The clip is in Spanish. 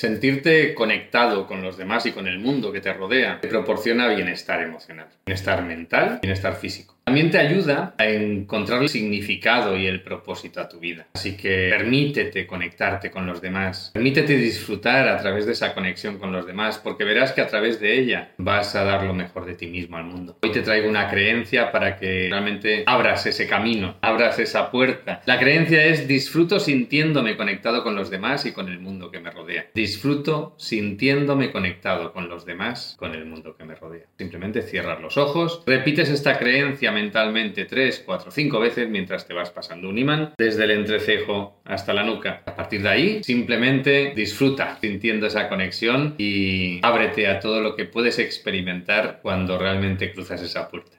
Sentirte conectado con los demás y con el mundo que te rodea te proporciona bienestar emocional, bienestar mental, bienestar físico. También te ayuda a encontrar el significado y el propósito a tu vida. Así que permítete conectarte con los demás. Permítete disfrutar a través de esa conexión con los demás, porque verás que a través de ella vas a dar lo mejor de ti mismo al mundo. Hoy te traigo una creencia para que realmente abras ese camino, abras esa puerta. La creencia es disfruto sintiéndome conectado con los demás y con el mundo que me rodea. Disfruto sintiéndome conectado con los demás, con el mundo que me rodea. Simplemente cierras los ojos, repites esta creencia mentalmente 3, 4, 5 veces mientras te vas pasando un imán desde el entrecejo hasta la nuca. A partir de ahí, simplemente disfruta sintiendo esa conexión y ábrete a todo lo que puedes experimentar cuando realmente cruzas esa puerta.